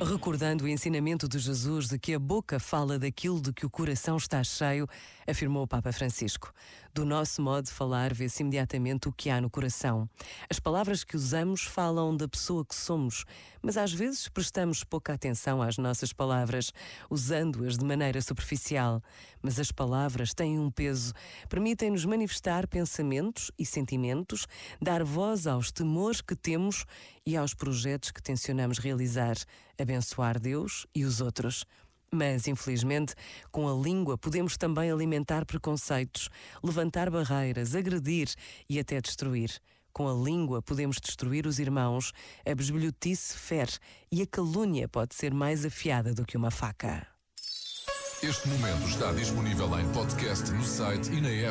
Recordando o ensinamento de Jesus de que a boca fala daquilo de que o coração está cheio, afirmou o Papa Francisco. Do nosso modo de falar, vê-se imediatamente o que há no coração. As palavras que usamos falam da pessoa que somos, mas às vezes prestamos pouca atenção às nossas palavras, usando-as de maneira superficial. Mas as palavras têm um peso, permitem-nos manifestar pensamentos e sentimentos, dar voz aos temores que temos e aos projetos que tencionamos realizar, abençoar Deus e os outros. Mas, infelizmente, com a língua podemos também alimentar preconceitos, levantar barreiras, agredir e até destruir. Com a língua podemos destruir os irmãos, a besbilhotice fere e a calúnia pode ser mais afiada do que uma faca. Este momento está disponível em podcast no site e na app.